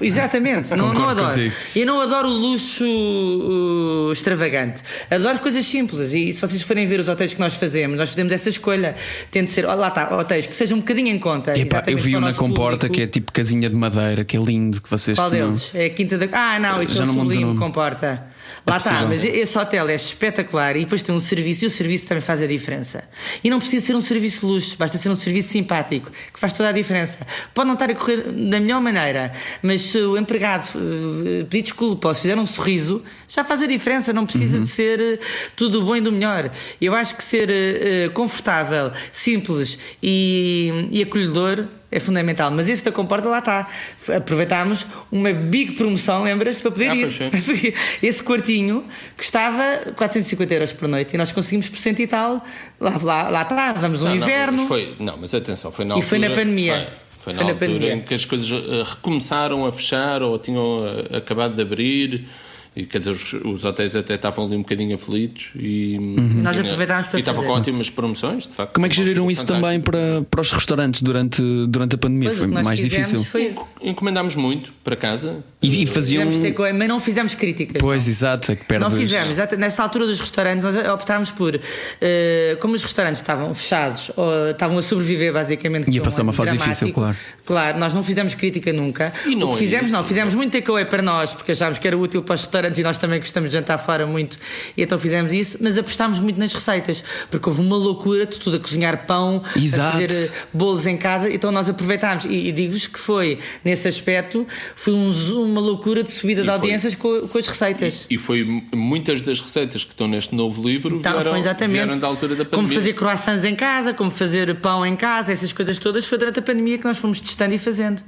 Exatamente, não, não adoro. contigo. Eu não adoro o luxo uh, extravagante. Adoro coisas simples. E se vocês forem ver os hotéis que nós fazemos, nós fazemos essa escolha. Tem de ser, ó, lá está, hotéis que sejam um bocadinho em conta. Epá, eu vi para o um na comporta público. que é tipo casinha de madeira, que é lindo que vocês Qual tinham. deles? É a Quinta da. Ah, não, isso Já é o nome. comporta. Lá está, mas esse hotel é espetacular e depois tem um serviço e o serviço também faz a diferença. E não precisa ser um serviço de luxo, basta ser um serviço simpático, que faz toda a diferença. Pode não estar a correr da melhor maneira, mas se o empregado eh, pedir desculpa ou se fizer um sorriso, já faz a diferença, não precisa Uhum. de ser eh, tudo bom e do melhor. Eu acho que ser eh, confortável, simples e, e acolhedor é fundamental. Mas esse da comporta lá está. Aproveitámos uma big promoção, lembras? Para poder Ah, ir. Esse quartinho custava 450 euros por noite e nós conseguimos por cento e tal. Lá, lá, lá estávamos, no Não, não, inverno. mas foi, não, mas atenção, foi na E altura. foi na pandemia. Foi, foi na Foi na altura pandemia. em que as coisas eh, recomeçaram a fechar ou tinham eh, acabado de abrir. E quer dizer, os, os hotéis até estavam ali um bocadinho aflitos e, Nós e, aproveitámos para e estava fazer. com ótimas promoções, de facto. Como é que geriram isso também para, para os restaurantes durante, durante a pandemia? Pois, Foi nós mais difícil. Foi, Encomendámos muito para casa. E, e faziam. fizemos takeaway, mas não fizemos críticas. Pois, exato, é que perdes. Não fizemos, exato. nessa altura dos restaurantes, nós optámos por, eh, como os restaurantes estavam fechados, ou estavam a sobreviver basicamente. Ia foi um passar uma fase dramático. difícil, claro. Claro, nós não fizemos crítica nunca. E não o que é fizemos, isso. não, fizemos muito takeaway para nós, porque achámos que era útil para os restaurantes e nós também gostamos de jantar fora muito, e então fizemos isso, mas apostámos muito nas receitas, porque houve uma loucura de tudo a cozinhar pão, Exato. a fazer eh, bolos em casa, então nós aproveitámos. E, e digo-vos que foi, nesse aspecto, foi um uma loucura de subida de foi. audiências com, com as receitas. E foi m- muitas das receitas que estão neste novo livro Então, vieram, foi exatamente. vieram da altura da Como pandemia. fazer croissants em casa, como fazer pão em casa, essas coisas todas, foi durante a pandemia que nós fomos testando e fazendo.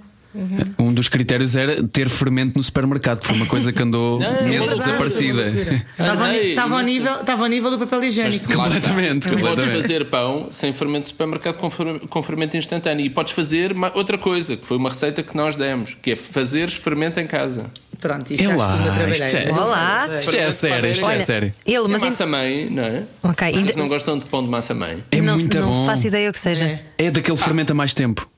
Um dos critérios era ter fermento no supermercado, que foi uma coisa que andou Não, é meses verdade, desaparecida. Estava ao, estava ao nível, estava ao nível do papel higiênico. Está. Completamente, Tu podes completamente. fazer pão sem fermento de supermercado com, fer- com fermento instantâneo. E podes fazer uma- outra coisa, que foi uma receita que nós demos, que é fazeres fermento em casa. Pronto, isto É já lá, estou a trabalhar. isto é- Mas Olá. Isto é a sério, isto é a sério. Ele, é mas massa mãe, não é? Ok, Vocês ainda- não gostam de pão de massa mãe? É não, muito não bom. faço ideia o que seja. É. É daquele fermento há mais tempo.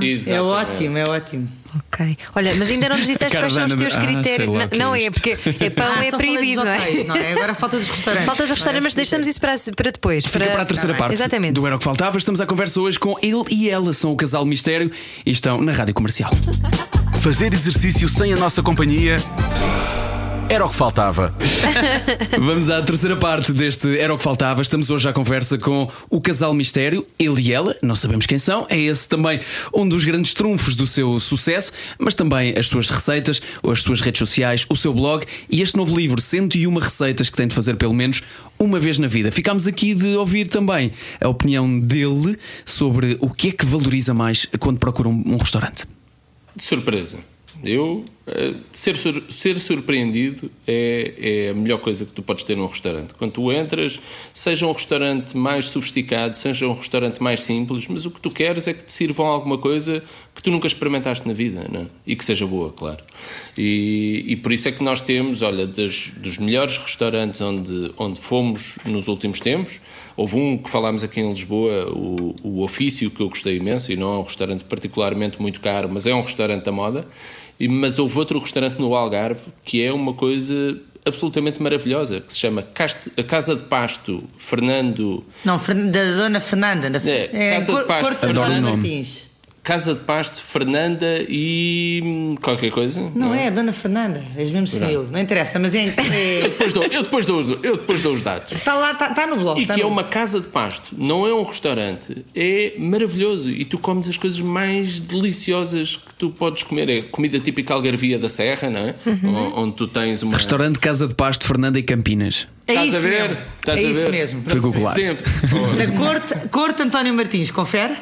É Exatamente. ótimo, é ótimo. Ok. Olha, mas ainda não nos disseste A quais são os teus Ah, critérios. lá não, é não é, porque é pão Ah, é proibido, não é? hotéis, não é? Agora falta dos restaurantes. Falta dos restaurantes, mas deixamos isso para, para depois. Fica para a terceira Tá bem. parte Exatamente. do Era o que Faltava. Estamos à conversa hoje com ele e ela. São o casal mistério e estão na rádio comercial. Fazer exercício sem a nossa companhia era o que faltava. Vamos à terceira parte deste Era o que Faltava. Estamos hoje à conversa com o casal mistério, ele e ela, não sabemos quem são. É esse também um dos grandes trunfos do seu sucesso, mas também as suas receitas, as suas redes sociais, o seu blog e este novo livro, 101 receitas que tem de fazer pelo menos uma vez na vida. Ficámos aqui de ouvir também a opinião dele sobre o que é que valoriza mais quando procura um, um restaurante. De surpresa. Eu, ser, sur- ser surpreendido é, é a melhor coisa que tu podes ter num restaurante. Quando tu entras, seja um restaurante mais sofisticado, seja um restaurante mais simples, mas o que tu queres é que te sirvam alguma coisa que tu nunca experimentaste na vida, não é? E que seja boa, claro. E, e por isso é que nós temos, olha, dos melhores restaurantes onde, onde fomos nos últimos tempos, houve um que falámos aqui em Lisboa, o, o Ofício, que eu gostei imenso, e não é um restaurante particularmente muito caro, mas é um restaurante da moda. Mas houve outro restaurante no Algarve que é uma coisa absolutamente maravilhosa, que se chama Caste- a Casa de Pasto Fernando Não, Fern- da Dona Fernanda. Da, É, Casa de Pasto. Fernando. Martins. Casa de Pasto, Fernanda e. qualquer coisa. Não é, Dona Fernanda, és mesmo senil, não interessa, mas é. Eu é depois dou, eu depois dou, eu depois dou os dados. está lá, está, está no blog. E está que é no- uma casa de pasto, não é um restaurante, é maravilhoso. E tu comes as coisas mais deliciosas que tu podes comer. É comida típica algarvia da Serra, não é? Uhum. Onde tu tens uma. Restaurante Casa de Pasto, Fernanda e Campinas. É Estás isso a ver? mesmo. Estás é a isso ver? mesmo. Fui googlar. Sempre. Na corte, corte António Martins, confere?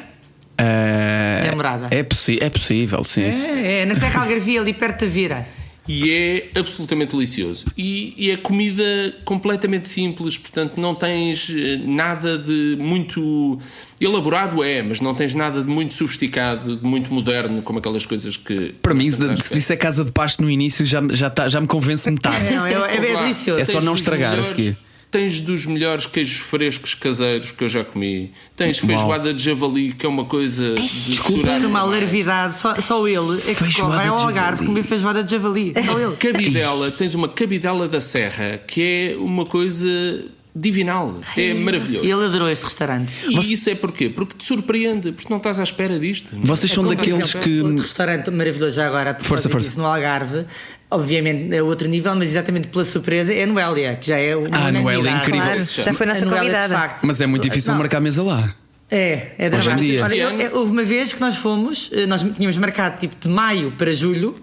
Ah, É morada. É, é possível, sim. É, é, na Serra Algarvia, ali perto da Vira. E é absolutamente delicioso. E, e é comida completamente simples, portanto, não tens eh, nada de muito elaborado, é, mas não tens nada de muito sofisticado, de muito moderno, como aquelas coisas que. Para mim, se, se espera. disser Casa de Pasto no início, já, já, tá- já me convence metade. Não, é, é bem Olá, delicioso. É só tens não estragar a seguir. Tens dos melhores queijos frescos caseiros que eu já comi. Tens feijoada de javali, que é uma coisa. de Isso é uma demais. larvidade, só, só ele é que Feijoada vai ao de Algarve javali. comer feijoada de javali. Só ele. Cabidela, tens uma cabidela da Serra que é uma coisa divinal. É maravilhoso. E ele adorou este restaurante. E isso é porquê? Porque te surpreende, porque não estás à espera disto. Vocês são Como, por daqueles exemplo, que. Outro restaurante maravilhoso já agora, a Força, força. disso, no Algarve, obviamente é outro nível, mas exatamente pela surpresa, é a Noélia, que já é uma Ah, Noélia, unanimidade. incrível. Claro, já- foi nossa A Noélia, de convidada. facto, Mas é muito difícil Não, marcar mesa lá. É, é dramático. Olha, houve uma vez que nós fomos, eh, nós tínhamos marcado tipo de maio para julho.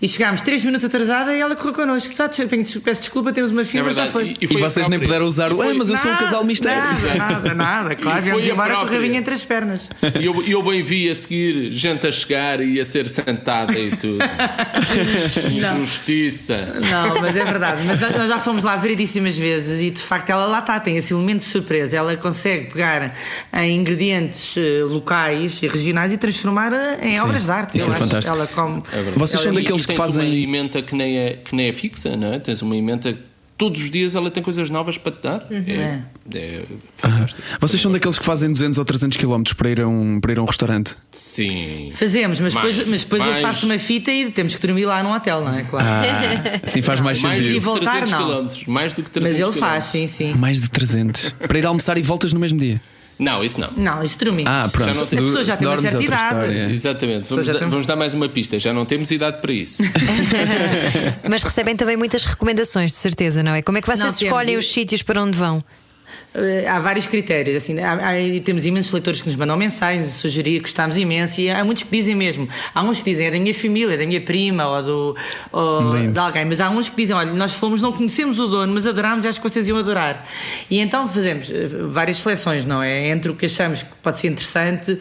E chegámos 3 minutos atrasada e ela correu connosco. Só, peço desculpa, temos uma É fila, já foi. E, E, foi a vocês nem puderam usar E o. foi- Ah, mas eu sou um Nada, casal mistério. Nada, nada, nada. Claro, E viemos foi a embora com própria. rabinho entre as pernas. E eu, eu bem vi a seguir gente a chegar e a ser sentada e tudo. Injustiça. Não, mas é verdade. Mas nós já fomos lá variedíssimas vezes e de facto ela lá está, tem esse elemento de surpresa. Ela consegue pegar em ingredientes eh, locais e regionais e transformar eh, em obras de arte. isso Eu é acho. fantástico. Ela come. Vocês são ela- E- daqueles e que tens fazem- uma emenda que nem é, que nem é fixa, não é? Tens uma emenda que todos os dias ela tem coisas novas para te dar. É, é fantástico. Vocês são daqueles que fazem 200 ou 300 km para ir a um, para ir a um restaurante? Sim. Fazemos, mas Mais, depois, mas depois eu mais. faço uma fita e temos que dormir lá num hotel, não é? Claro. Ah, sim, faz mais Mais do sentido. que voltar, 300 não. quilómetros. Mais do que mas 300 ele faz, quilómetros. sim, sim. Mais de 300. Para ir almoçar e voltas no mesmo dia. Não, isso não. Não, isso dormimos. Ah, pronto. Já não A pessoa já Se tem uma certa idade. é. Exatamente. Vamos, dar- tem- vamos dar mais uma pista. Já não temos idade para isso. Mas recebem também muitas recomendações, de certeza, não é? Como é que vocês Não, temos. escolhem os sítios para onde vão? Eh, há vários critérios. Assim, há- há- temos imensos leitores que nos mandam mensagens, sugerir, gostamos imenso, e há muitos que dizem mesmo. Há uns que dizem é da minha família, é da minha prima ou, do, ou de alguém, mas há uns que dizem: olha, nós fomos, não conhecemos o dono, mas adorámos e acho que vocês iam adorar. E então fazemos eh, várias seleções, não é? Entre o que achamos que pode ser interessante,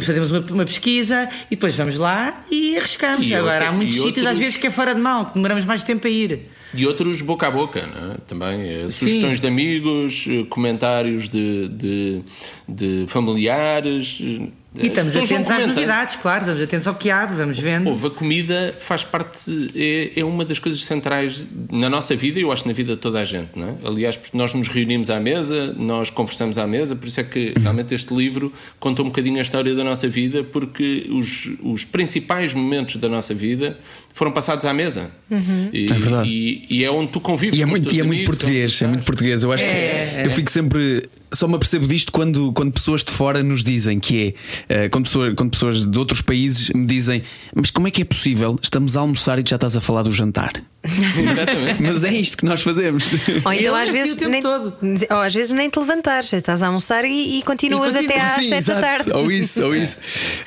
fazemos uma, uma pesquisa e depois vamos lá e arriscamos. E Agora, outra- há muitos sítios, às outros- vezes, que é fora de mão, que demoramos mais tempo a ir. E outros boca a boca, não é? também. eh, Sugestões de amigos, eh, comentários de, de, de familiares. E estamos pessoas vão atentos às novidades, claro, estamos atentos ao que abre, vamos vendo. Houve, a comida faz parte, é, é uma das coisas centrais na nossa vida e eu acho na vida de toda a gente, não é? Aliás, porque nós nos reunimos à mesa, nós conversamos à mesa, por isso é que realmente este livro conta um bocadinho a história da nossa vida, porque os, os principais momentos da nossa vida foram passados à mesa. E, É verdade. E, e é onde tu convives E é com os muito, teus e é muito amigos, português, onde é muito português. Eu acho que eu fico sempre. Só me apercebo disto quando, quando pessoas de fora nos dizem que é. eh, quando, pessoa- quando pessoas de outros países me dizem, mas como é que é possível? Estamos a almoçar e já estás a falar do jantar. Exatamente. Mas é isto que nós fazemos. Ou então às vezes o tempo nem, todo. ou às vezes nem te levantares, estás a almoçar e, e continuas E continua, até às Sim, 7 da tarde. Ou isso, ou isso.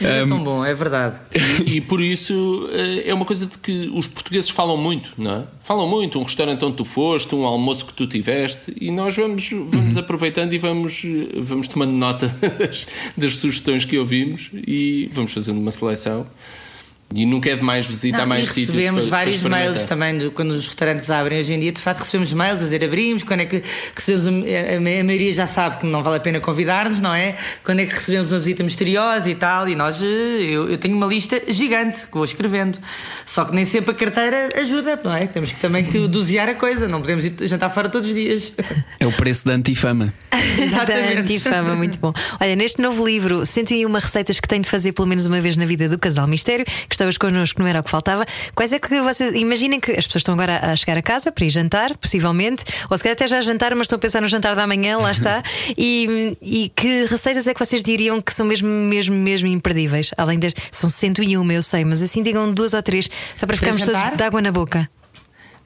É Um, tão bom, é verdade. E, e por isso eh, é uma coisa de que os portugueses falam muito, não é? Falam muito, um restaurante onde tu foste, um almoço que tu tiveste, e nós vamos, vamos Uhum. aproveitando e vamos, eh, vamos tomando nota das, das sugestões que ouvimos e vamos fazendo uma seleção. E nunca é demais visitar Não, mais e sítios. recebemos para- para vários mails também de, quando os restaurantes abrem hoje em dia. De facto, recebemos mails a dizer abrimos. Quando é que recebemos, a, a- a maioria já sabe que não vale a pena convidar-nos, não é? Quando é que recebemos uma visita misteriosa e tal. E nós, eh, eu, eu tenho uma lista gigante que vou escrevendo. Só que nem sempre a carteira ajuda, não é? Temos que também que dosear a coisa. Não podemos ir jantar fora todos os dias. É o preço da antifama. Exatamente. Da antifama, muito bom. Olha, neste novo livro, 101 receitas que tenho de fazer pelo menos uma vez na vida do casal mistério, que está hoje connosco, não era o que faltava. Quais é que vocês. Imaginem que as pessoas estão agora a chegar a casa para ir jantar, possivelmente, ou se calhar até já jantaram, mas estão a pensar no jantar da manhã, lá está. e, e que receitas é que vocês diriam que são mesmo, mesmo, mesmo imperdíveis? Além das. São 101, eu sei, mas assim digam duas ou três, só para ficarmos todos jantar? de água na boca.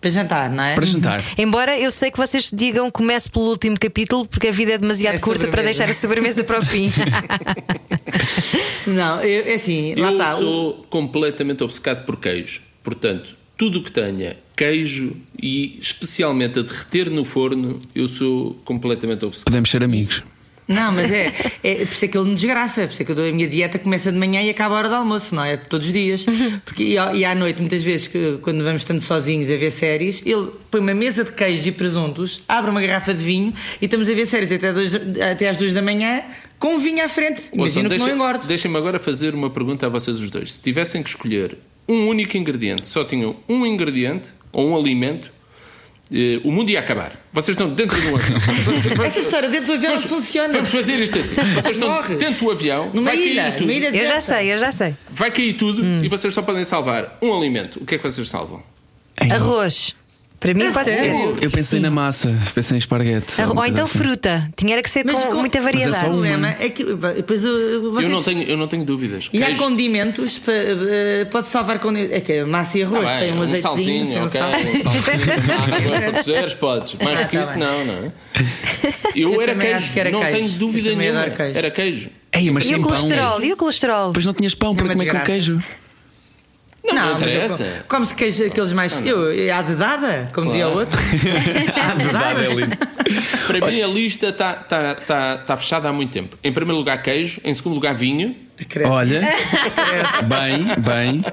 Para jantar, não é? Para jantar. Embora eu sei que vocês digam comece pelo último capítulo, porque a vida é demasiado É curta para sobremesa. deixar a sobremesa para o fim. Não, eu- é assim, lá Eu está. o- sou completamente obcecado por queijo. Portanto, tudo o que tenha queijo e especialmente a derreter no forno, eu sou completamente obcecado. Podemos ser amigos. Não, mas é, é por isso é que ele me desgraça, por isso é que eu dou a minha dieta começa de manhã e acaba a hora do almoço, não é? Todos os dias. Porque, e, à- e à noite, muitas vezes, que- quando vamos estando sozinhos a ver séries, ele põe uma mesa de queijo e presuntos, abre uma garrafa de vinho e estamos a ver séries até, dois, até às duas da manhã com vinho à frente. Imagino Ouçam, que não engordo. Deixem-me agora fazer uma pergunta a vocês os dois. Se tivessem que escolher um único ingrediente, só tinham um ingrediente ou um alimento, o mundo ia acabar. Vocês estão dentro do avião. Vamos- vamos- Essa história dentro do avião não funciona. Vamos fazer isto assim. Vocês estão Morres. dentro do avião, Numa vai ilha, cair tudo. ilha Eu já sei, eu já sei. Vai cair tudo Hum. e vocês só podem salvar um alimento. O que é que vocês salvam? Arroz. Para mim A pode sério? ser. Eu pensei Sim. na massa, pensei em esparguete. Arro- Ou alguma então assim. fruta. Tinha que ser Mas com com- muita Mas é variedade. só O uma. problema é que depois uh, vocês... Eu, não tenho, eu não tenho dúvidas. E há Queijo. condimentos, pa- eh, pode salvar com. É que é massa e arroz, bem, sem um um azeitezinho, salsinho, sem um ok, sal. um salsinho. Água para cozeres, podes. Mais do que tá isso, bem. não, não é? Eu, Eu era queijo, acho que era não queijo. tenho dúvida nenhuma. Era queijo. Ei, mas E o pão. colesterol? E o colesterol? Depois não tinhas pão para comer com queijo. Não, não, mas eu interessa. como- Come-se queijo, aqueles mais. Eu, há de dada, como dizia o outro. há de Verdade, é dada. lindo. Para mim a lista está tá, tá, tá fechada há muito tempo. Em primeiro lugar, queijo. Em segundo lugar, vinho. Credo. Olha, bem, bem.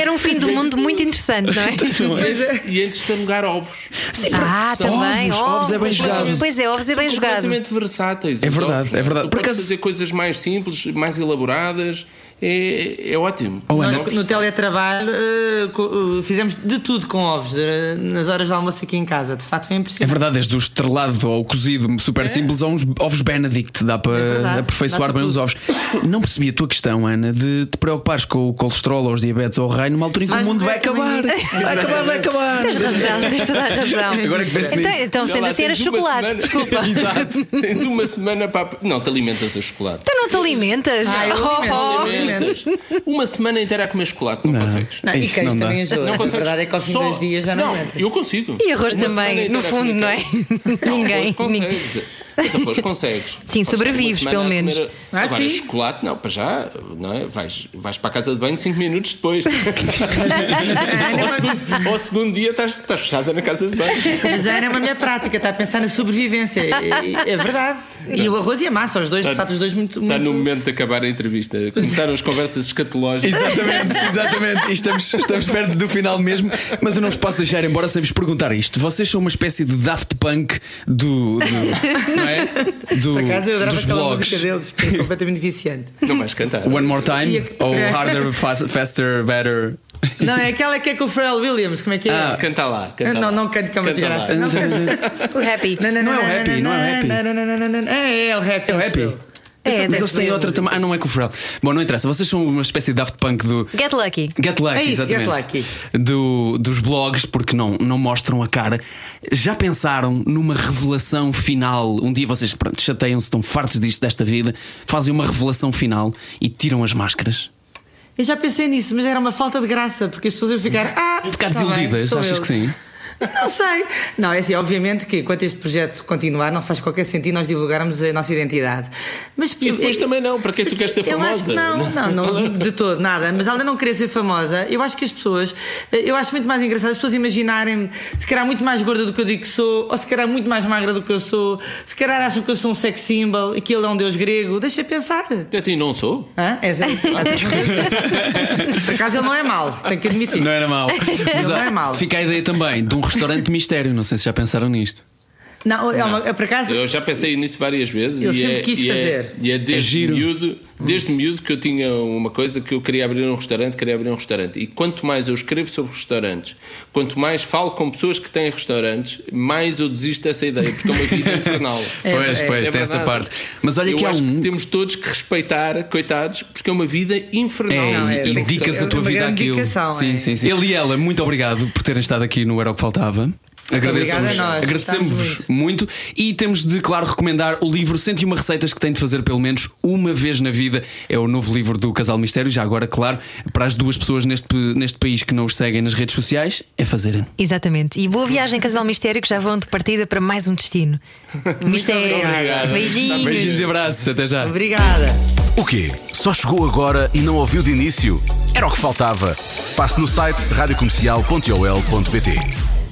Era um fim do mundo muito interessante, não é? Pois é. E em terceiro lugar, ovos. Ah, São também. ovos, ovos é bem jogado. Pois é, ovos é bem São jogado. completamente versáteis. É verdade, ovos. é verdade. Tu Por podes acaso- fazer coisas mais simples, mais elaboradas. É, é ótimo. Oh, Ana, Nós, no teletrabalho, eh, fizemos de tudo com ovos, eh, nas horas de almoço aqui em casa. De facto, foi É impressionante. verdade, desde o estrelado ao cozido super simples a uns ovos Benedict, dá para É verdade, aperfeiçoar bem os ovos. Não percebi a tua questão, Ana, de te preocupares com o colesterol ou os diabetes ou o rei numa altura em que o Vai mundo vai acabar. Vai acabar, vai acabar. Tens razão, tens toda a razão. Agora que penso então, nisso. então sendo lá, assim, era chocolate, semana- desculpa. Exato. Tens uma semana para. Não, te alimentas a chocolate. Tu não te alimentas? Ah, eu Oh, alimento, oh. Uma semana inteira a comer chocolate, não, consegues. Não, e queijo não também ajuda. Não a consegues. verdade é que ao fim Só- dois dias já não, não aguentas. Eu consigo. E arroz Uma também, no a fundo, não é? Ninguém, Não, arroz Mas arroz consegues. Sim, sobrevives, pelo a menos. comer- Ah, Agora, sim? chocolate, não, para já, não é? Vais, vais para a casa de banho 5 minutos depois. ao, segundo, ao segundo dia estás, estás fechada na casa de banho. Mas a Ana é uma minha prática, está a pensar na sobrevivência. É, é verdade. E o arroz e a massa, os dois, de facto, os dois muito. Está muito... no momento de acabar a entrevista. Começaram as conversas escatológicas. Exatamente, exatamente. E estamos, estamos perto do final mesmo. Mas eu não vos posso deixar embora sem vos perguntar isto. Vocês são uma espécie de Daft Punk do. do não é? Do, Por acaso eu adorava aquela blogs. música deles, que é completamente viciante. Não vais cantar. One More Time? A- Ou Harder, fast- Faster, Better? Não, é aquela que é com o Pharrell Williams, como é que é? Ah, Canta lá. Canta não, lá. não canto que é uma desgraça. Não. O happy. Não é o Happy, não é o Happy. Não, não, não, não, não, não. É, é o Happy. É o Happy? É, Mas eles têm outra também. Ah, não é com o Pharrell. Bom, não interessa. Vocês são uma espécie de Daft Punk do. Get lucky. Get Lucky, É isso, exatamente. Get Lucky. Do, dos blogs, porque não, não mostram a cara. Já pensaram numa revelação final? Um dia vocês pronto, chateiam-se, estão fartos disto, desta vida, fazem uma revelação final e tiram as máscaras. Eu já pensei nisso, mas era uma falta de graça, porque as pessoas iam ficar. Ah, Ficar tá bem, desiludidas, sou achas eu. que sim? Não sei. Não, é assim, obviamente que enquanto este projeto continuar, não faz qualquer sentido nós divulgarmos a nossa identidade. Mas E depois também não. Para que é que tu queres ser Eu famosa? acho que não, não, não, de todo, nada. Mas além de não querer ser famosa, eu acho que as pessoas, eu acho muito mais engraçado as pessoas imaginarem se calhar muito mais gorda do que eu digo que sou, ou se calhar muito mais magra do que eu sou, se calhar acham que eu sou um sex symbol e que ele é um deus grego. Deixa pensar. Eu ti não sou. Hã? És eu? Por acaso ele não é mau, tenho que admitir. Não era mau. Mas Não é mau. fica a ideia também de um restaurante mistério. Não sei se já pensaram nisto. Não, é uma, é por acaso. Eu já pensei nisso várias vezes Eu e, sempre é, quis e, é, fazer. e é É desde giro. miúdo desde miúdo que eu tinha uma coisa que eu queria abrir um restaurante, queria abrir um restaurante. E quanto mais eu escrevo sobre restaurantes, quanto mais falo com pessoas que têm restaurantes, mais eu desisto dessa ideia, porque é uma vida infernal. Pois, pois, É tem essa parte. Mas olha eu que há acho um. que temos todos que respeitar, coitados, porque é uma vida infernal. É, Não, é- e dedicas a tua é uma vida àquilo. dedicação, sim, é. sim, sim. Ele e ela, muito obrigado por terem estado aqui no Era o que Faltava. Agradecemos, obrigada a nós, agradecemos gostamos muito. e temos de, claro, recomendar o livro 101 Receitas que tem de fazer pelo menos uma vez na vida. É o novo livro do Casal Mistério. Já agora, claro, para as duas pessoas neste, neste país que não os seguem nas redes sociais, é fazerem. Exatamente. E boa viagem, casal mistério, que já vão de partida para mais um destino. Mistério. obrigado. Beijinhos. Beijinhos e abraços, até já. Obrigada. O quê? Só chegou agora e não ouviu de início? Era o que faltava. Passe no site radiocomercial.ol.pt